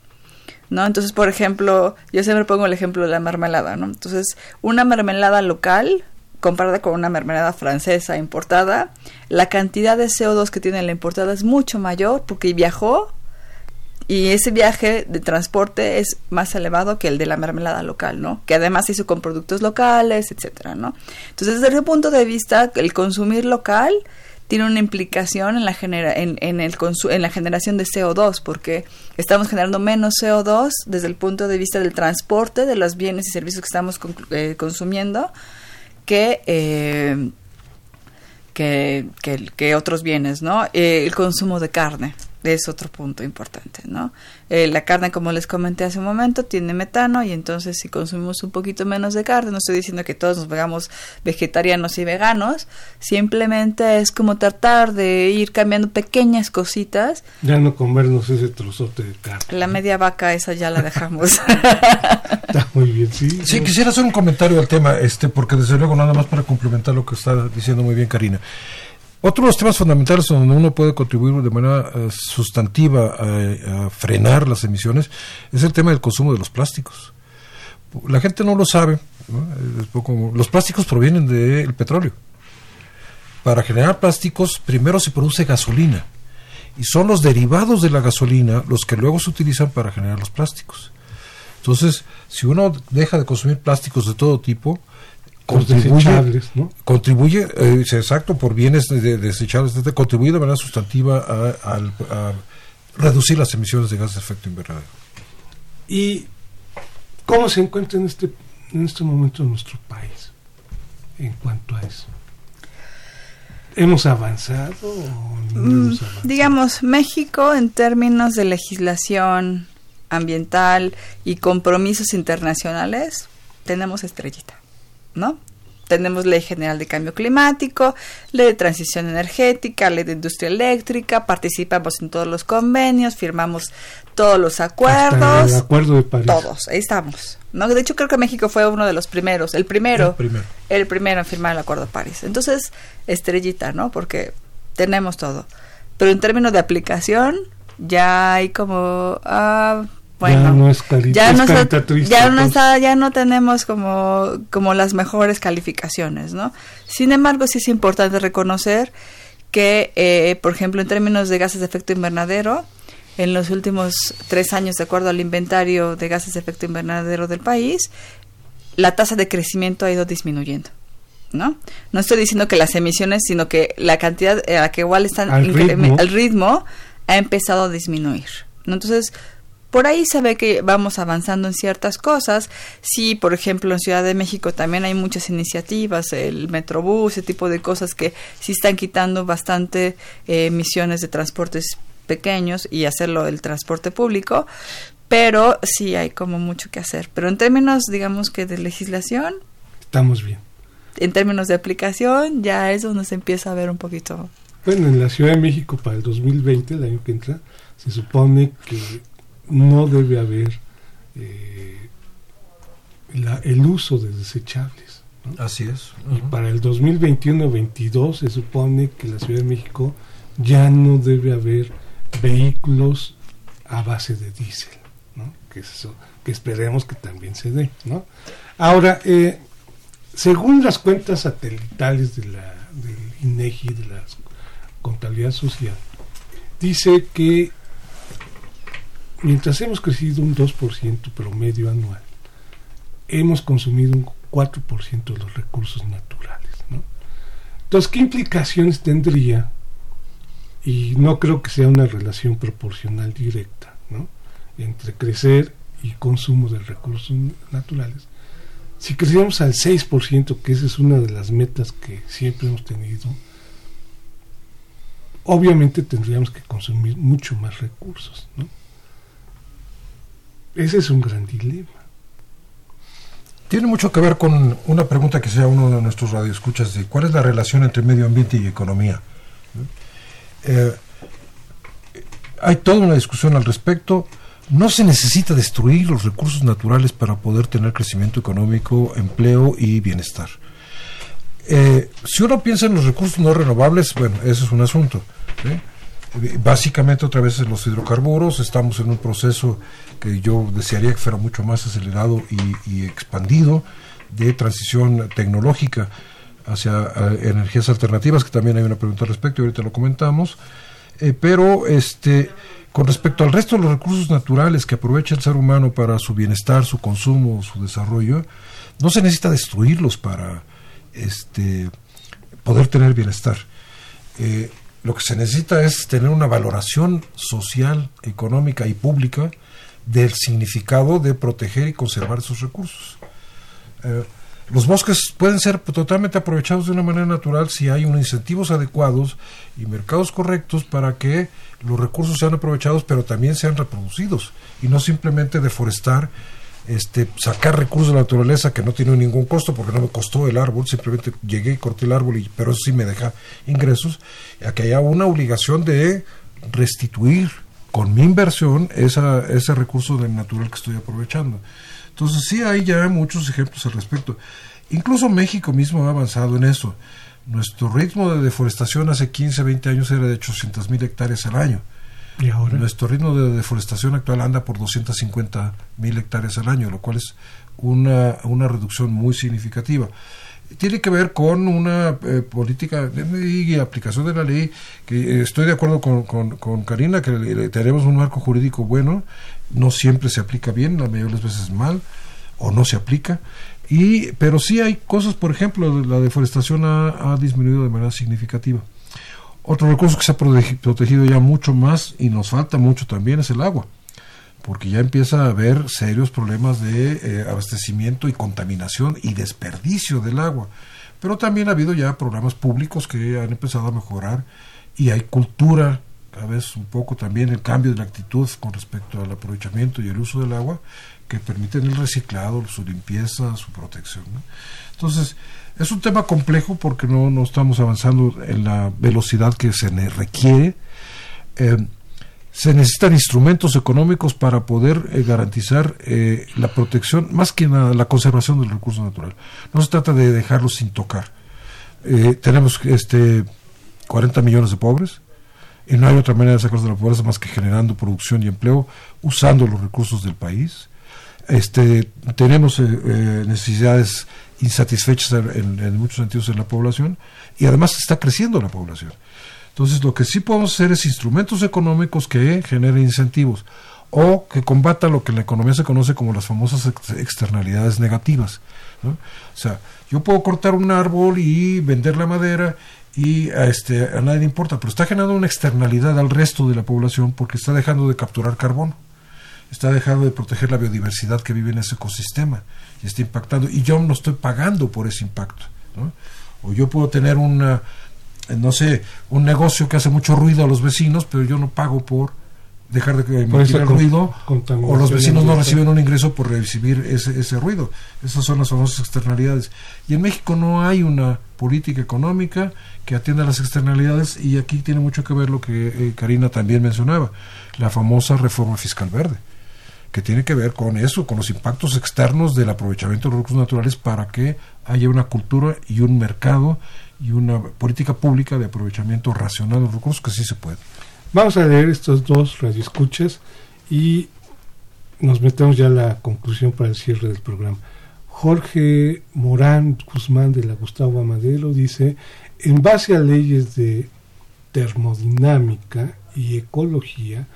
¿No? Entonces, por ejemplo, yo siempre pongo el ejemplo de la mermelada, ¿no? Entonces, una mermelada local comparada con una mermelada francesa importada, la cantidad de CO2 que tiene la importada es mucho mayor porque viajó y ese viaje de transporte es más elevado que el de la mermelada local, ¿no? Que además hizo con productos locales, etcétera, ¿no? Entonces, desde ese punto de vista, el consumir local tiene una implicación en la, genera en, en, el en la generación de CO2, porque estamos generando menos CO2 desde el punto de vista del transporte de los bienes y servicios que estamos eh, consumiendo que, eh, que, que, otros bienes, ¿no? Eh, el consumo de carne es otro punto importante, ¿no? Eh, la carne, como les comenté hace un momento, tiene metano y entonces si consumimos un poquito menos de carne, no estoy diciendo que todos nos vegamos vegetarianos y veganos, simplemente es como tratar de ir cambiando pequeñas cositas. Ya no comernos ese trozote de carne. La media vaca esa ya la dejamos. Está muy bien, sí. Sí, quisiera hacer un comentario al tema, este, porque desde luego nada más para complementar lo que está diciendo muy bien Karina. Otro de los temas fundamentales donde uno puede contribuir de manera uh, sustantiva a, frenar las emisiones es el tema del consumo de los plásticos. La gente no lo sabe. los plásticos provienen del petróleo. Para generar plásticos, primero se produce gasolina. Y son los derivados de la gasolina los que luego se utilizan para generar los plásticos. Entonces, si uno deja de consumir plásticos de todo tipo, contribuye, ¿no? contribuye eh, exacto, por bienes de, de desechables, etc., contribuye de manera sustantiva a, a, a, reducir las emisiones de gases de efecto invernadero. ¿Y cómo se encuentra en este, en este momento nuestro país en cuanto a eso? ¿Hemos avanzado o no Mm, hemos avanzado? digamos, México en términos de legislación ambiental y compromisos internacionales, tenemos estrellita, ¿no? Tenemos Ley General de Cambio Climático, Ley de Transición Energética, Ley de Industria Eléctrica, participamos en todos los convenios, firmamos todos los acuerdos. Hasta el acuerdo de París. Todos, ahí estamos. ¿no? De hecho, creo que México fue uno de los primeros, el primero, El primero. el primero en firmar el Acuerdo de París. Entonces, estrellita, ¿no? Porque tenemos todo. Pero en términos de aplicación, ya hay como... ah, bueno, Ya no es cali- ya es no, está- ya no entonces. está- ya no tenemos como, como las mejores calificaciones, ¿no? Sin embargo, sí es importante reconocer que, eh, por ejemplo, en términos de gases de efecto invernadero, en los últimos tres años, de acuerdo al inventario de gases de efecto invernadero del país, la tasa de crecimiento ha ido disminuyendo. ¿No? No estoy diciendo que las emisiones, sino que la cantidad a la que igual están Al ritmo. al ritmo ha empezado a disminuir. ¿no? Entonces, por ahí se ve que vamos avanzando en ciertas cosas. Sí, por ejemplo, en Ciudad de México también hay muchas iniciativas, el Metrobús, ese tipo de cosas que sí están quitando bastante eh, emisiones de transportes pequeños y hacerlo el transporte público, pero sí hay como mucho que hacer. Pero en términos, digamos que de legislación, Estamos bien. en términos de aplicación, ya es donde se empieza a ver un poquito. Bueno, en la Ciudad de México para el 2020, el año que entra, se supone que no debe haber eh, la- el uso de desechables. ¿no? Así es. Y para el 2021-22 se supone que la Ciudad de México ya no debe haber vehículos a base de diésel, ¿no? que, es eso, que esperemos que también se dé. ¿no? Ahora, eh, según las cuentas satelitales de la, del INEGI, de la contabilidad social, dice que mientras hemos crecido un 2% promedio anual, hemos consumido un 4% de los recursos naturales. ¿no? Entonces, ¿qué implicaciones tendría? Y no creo que sea una relación proporcional directa ¿no? entre crecer y consumo de recursos naturales. Si creciéramos al 6%, que esa es una de las metas que siempre hemos tenido, obviamente tendríamos que consumir mucho más recursos. ¿no? Ese es un gran dilema. Tiene mucho que ver con una pregunta que sea uno de nuestros radioescuchas de cuál es la relación entre medio ambiente y economía. Eh, hay toda una discusión al respecto. No se necesita destruir los recursos naturales para poder tener crecimiento económico, empleo y bienestar. Eh, si uno piensa en los recursos no renovables, bueno, ese es un asunto. ¿eh? Básicamente, otra vez, los hidrocarburos, estamos en un proceso que yo desearía que fuera mucho más acelerado y, y expandido de transición tecnológica. hacia eh, energías alternativas, que también hay una pregunta al respecto y ahorita lo comentamos. Eh, pero este, con respecto al resto de los recursos naturales que aprovecha el ser humano para su bienestar, su consumo, su desarrollo, no se necesita destruirlos para este, poder tener bienestar. Eh, lo que se necesita es tener una valoración social, económica y pública del significado de proteger y conservar esos recursos. Eh, los bosques pueden ser totalmente aprovechados de una manera natural si hay unos incentivos adecuados y mercados correctos para que los recursos sean aprovechados, pero también sean reproducidos y no simplemente deforestar, este, sacar recursos de la naturaleza que no tienen ningún costo porque no me costó el árbol, simplemente llegué y corté el árbol, pero eso sí me deja ingresos, a que haya una obligación de restituir con mi inversión esa, ese recurso del natural que estoy aprovechando. Entonces sí hay ya muchos ejemplos al respecto. Incluso México mismo ha avanzado en eso. Nuestro ritmo de deforestación hace 15, 20 años era de 800 mil hectáreas al año. Nuestro ritmo de deforestación actual anda por 250 mil hectáreas al año, lo cual es una, una reducción muy significativa. Tiene que ver con una eh, política y aplicación de la ley, que eh, estoy de acuerdo con, con, Karina, que tenemos un marco jurídico bueno, no siempre se aplica bien, la mayoría de las veces mal, o no se aplica, y, pero sí hay cosas, por ejemplo, la deforestación ha disminuido de manera significativa. Otro recurso que se ha protegi- protegido ya mucho más y nos falta mucho también es el agua, porque ya empieza a haber serios problemas de eh, abastecimiento y contaminación y desperdicio del agua. Pero también ha habido ya programas públicos que han empezado a mejorar y hay cultura, a veces un poco también el cambio de la actitud con respecto al aprovechamiento y el uso del agua que permiten el reciclado, su limpieza, su protección. Entonces, es un tema complejo porque no, no estamos avanzando en la velocidad que se requiere. Eh, se necesitan instrumentos económicos para poder eh, garantizar eh, la protección, más que nada la conservación del recurso natural. No se trata de dejarlos sin tocar. Tenemos este 40 millones de pobres y no hay otra manera de sacarlos de la pobreza más que generando producción y empleo usando los recursos del país. Este, tenemos necesidades insatisfechas en, muchos sentidos en la población y además está creciendo la población. Entonces, lo que sí podemos hacer es instrumentos económicos que generen incentivos o que combatan lo que en la economía se conoce como las famosas ex- externalidades negativas. O sea, yo puedo cortar un árbol y vender la madera y a, este, a nadie importa, pero está generando una externalidad al resto de la población porque está dejando de capturar carbono, está dejando de proteger la biodiversidad que vive en ese ecosistema y está impactando y yo no estoy pagando por ese impacto. ¿no? O yo puedo tener una, eh, no sé, un negocio que hace mucho ruido a los vecinos, pero yo no pago por dejar de Por emitir esa el ruido o los vecinos no reciben un ingreso por recibir ese, ese ruido. Esas son las famosas externalidades. Y en México no hay una política económica que atienda las externalidades y aquí tiene mucho que ver lo que eh, Karina también mencionaba, la famosa reforma fiscal verde que tiene que ver con eso, con los impactos externos del aprovechamiento de los recursos naturales para que haya una cultura y un mercado y una política pública de aprovechamiento racional de los recursos que sí se puede. Vamos a leer estos dos radioescuchas y nos metemos ya a la conclusión para el cierre del programa. Jorge Morán Guzmán de la Gustavo Amadero dice, en base a leyes de termodinámica y ecología,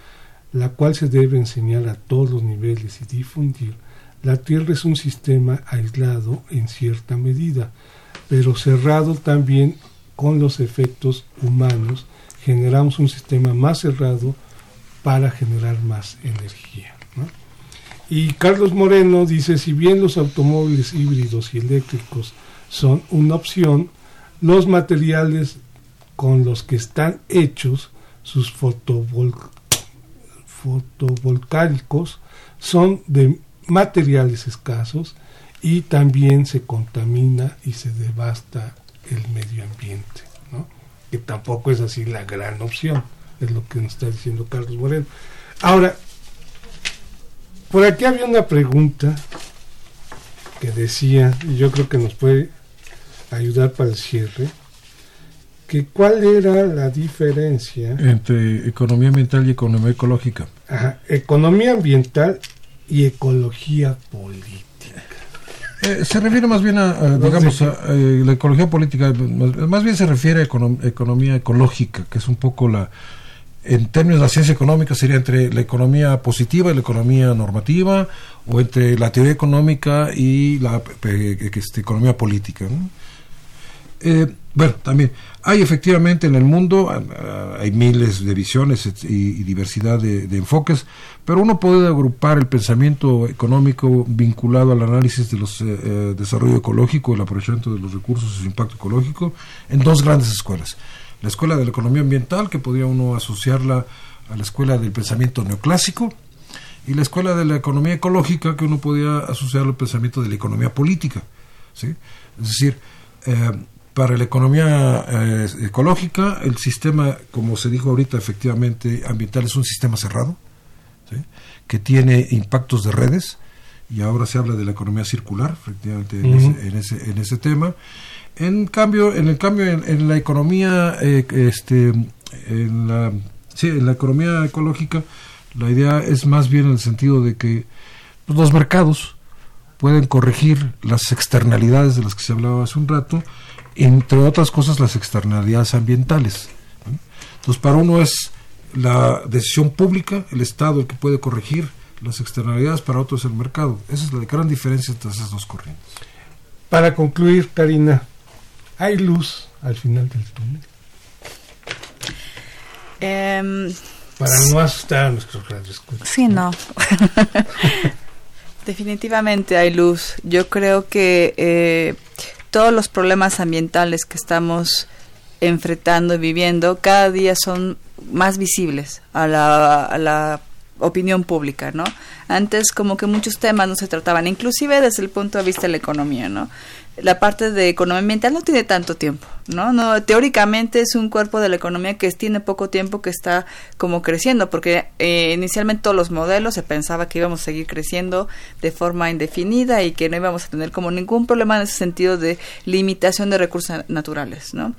la cual se debe enseñar a todos los niveles y difundir, la Tierra es un sistema aislado en cierta medida, pero cerrado también con los efectos humanos, generamos un sistema más cerrado para generar más energía. Y Carlos Moreno dice, si bien los automóviles híbridos y eléctricos son una opción, los materiales con los que están hechos, sus fotovol- fotovoltaicos, son de materiales escasos y también se contamina y se devasta el medio ambiente, ¿no? que tampoco es así la gran opción, es lo que nos está diciendo Carlos Moreno. Ahora, por aquí había una pregunta que decía, y yo creo que nos puede ayudar para el cierre, que cuál era la diferencia Entre economía ambiental y economía ecológica. Ajá, economía ambiental y ecología política. Eh, se refiere más bien a, a, digamos, a, eh, la ecología política, más, más bien se refiere a econom- economía ecológica, que es un poco la, en términos de la ciencia económica, sería entre la economía positiva y la economía normativa, o entre la teoría económica y la eh, este, economía política. ¿no? Eh, bueno, también hay efectivamente en el mundo, ah, ah, hay miles de visiones y, diversidad de, enfoques, pero uno puede agrupar el pensamiento económico vinculado al análisis de los eh, eh, desarrollo ecológico, el aprovechamiento de los recursos y su impacto ecológico en dos grandes escuelas. La escuela de la economía ambiental, que podría uno asociarla a la escuela del pensamiento neoclásico, y la escuela de la economía ecológica, que uno podía asociarlo al pensamiento de la economía política. ¿sí? Es decir, eh, para la economía eh, ecológica, el sistema, como se dijo ahorita, efectivamente, ambiental es un sistema cerrado, ¿sí? que tiene impactos de redes, y ahora se habla de la economía circular, efectivamente, en, ese, en, ese, en ese tema. En cambio, en el cambio, en, en la economía, eh, este, en la, sí, en la economía ecológica, la idea es más bien en el sentido de que pues, los mercados pueden corregir las externalidades de las que se hablaba hace un rato, entre otras cosas las externalidades ambientales. Entonces, para uno es la decisión pública, el Estado el que puede corregir las externalidades, para otro es el mercado. Esa es la gran diferencia entre esas dos corrientes. Para concluir, Karina, ¿hay luz al final del túnel? Em, Para no asustar a nuestros radioescuchas. Sí, no. Definitivamente hay luz. Yo creo que eh, todos los problemas ambientales que estamos enfrentando y viviendo cada día son más visibles a la, opinión pública, ¿no? Antes como que muchos temas no se trataban, inclusive desde el punto de vista de la economía, ¿no? La parte de economía ambiental no tiene tanto tiempo, ¿no? No teóricamente es un cuerpo de la economía que tiene poco tiempo que está como creciendo, porque eh, inicialmente todos los modelos se pensaba que íbamos a seguir creciendo de forma indefinida y que no íbamos a tener como ningún problema en ese sentido de limitación de recursos naturales, ¿no?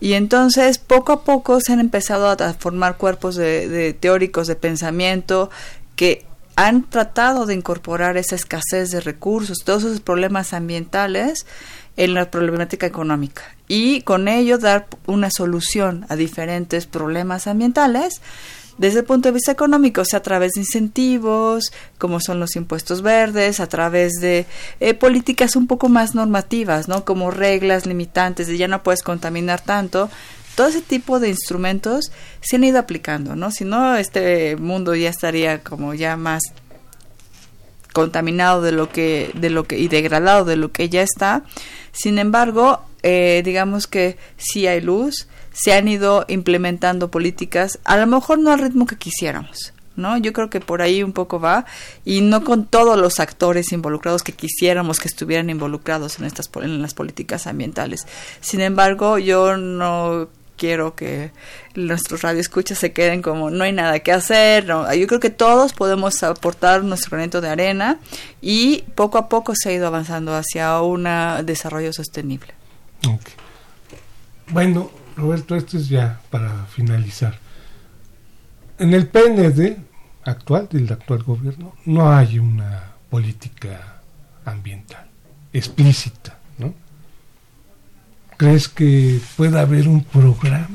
Y entonces poco a poco se han empezado a, formar cuerpos de, de teóricos de pensamiento que han tratado de incorporar esa escasez de recursos, todos esos problemas ambientales en la problemática económica y con ello dar una solución a diferentes problemas ambientales desde el punto de vista económico, o sea, a través de incentivos, como son los impuestos verdes, a través de eh, políticas un poco más normativas, ¿no? Como reglas limitantes de ya no puedes contaminar tanto. Todo ese tipo de instrumentos se han ido aplicando, ¿no? Si no, este mundo ya estaría como ya más contaminado de lo que de lo que y degradado de lo que ya está. Sin embargo eh, digamos que sí hay luz se han ido implementando políticas a lo mejor no al ritmo que quisiéramos no yo creo que por ahí un poco va y no con todos los actores involucrados que quisiéramos que estuvieran involucrados en estas en las políticas ambientales. Sin embargo yo no quiero que nuestros radioescuchas se queden como no hay nada que hacer. No. Yo creo que todos podemos aportar nuestro granito de arena y poco a poco se ha ido avanzando hacia un desarrollo sostenible. Bueno, Roberto, esto es ya para finalizar. En el PND actual, del actual gobierno, no hay una política ambiental explícita. ¿Crees que pueda haber un programa?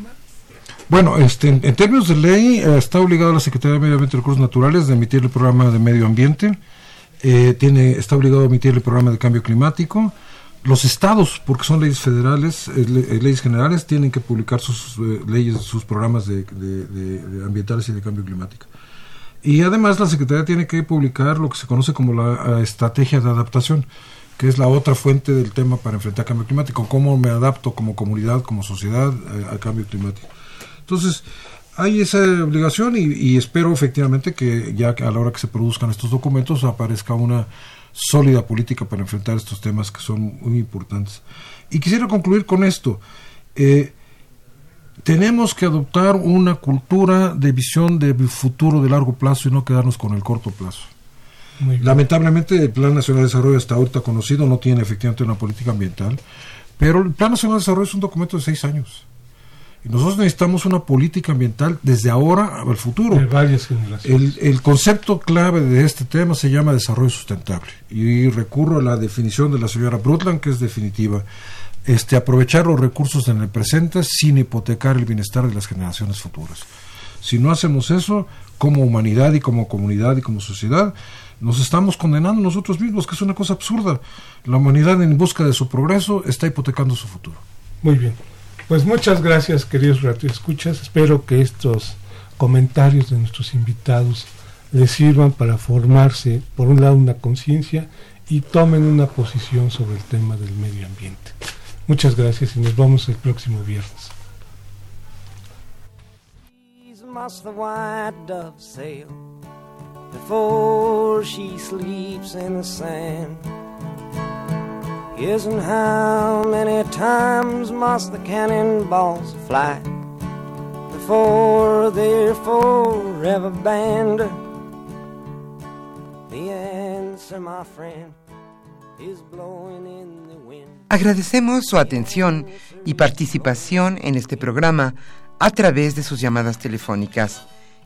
Bueno, este, en, términos de ley, eh, está obligada la Secretaría de Medio Ambiente y Recursos Naturales de emitir el programa de medio ambiente, eh, tiene, está obligado a emitir el programa de cambio climático. Los estados, porque son leyes federales, eh, eh, leyes generales, tienen que publicar sus leyes, sus programas de, de- ambientales y de cambio climático. Y además la Secretaría tiene que publicar lo que se conoce como la estrategia de adaptación, que es la otra fuente del tema para enfrentar cambio climático, cómo me adapto como comunidad, como sociedad eh, al cambio climático. Entonces, hay esa obligación y, espero efectivamente que ya a la hora que se produzcan estos documentos aparezca una sólida política para enfrentar estos temas que son muy importantes. Y quisiera concluir con esto. Eh, tenemos que adoptar una cultura de visión de futuro de largo plazo y no quedarnos con el corto plazo. Lamentablemente el Plan Nacional de Desarrollo hasta ahorita conocido no tiene efectivamente una política ambiental, pero el Plan Nacional de Desarrollo es un documento de seis años Y nosotros necesitamos una política ambiental desde ahora al futuro. De varias generaciones. El, el, concepto clave de este tema se llama desarrollo sustentable y recurro a la definición de la señora Brundtland que es definitiva. Este, aprovechar los recursos en el presente sin hipotecar el bienestar de las generaciones futuras. Si no hacemos eso, como humanidad y como comunidad y como sociedad, nos estamos condenando nosotros mismos, que es una cosa absurda. La humanidad en busca de su progreso está hipotecando su futuro. Muy bien. Pues muchas gracias, queridos escuchas. Espero que estos comentarios de nuestros invitados les sirvan para formarse, por un lado, una conciencia y tomen una posición sobre el tema del medio ambiente. Muchas gracias y nos vemos el próximo viernes. must the white dove sail before she sleeps in the sand? Yes, and how many times must the cannonballs fly before they're forever banned? The answer, my friend, is blowing in the wind. Agradecemos su atención y participación en este programa a través de sus llamadas telefónicas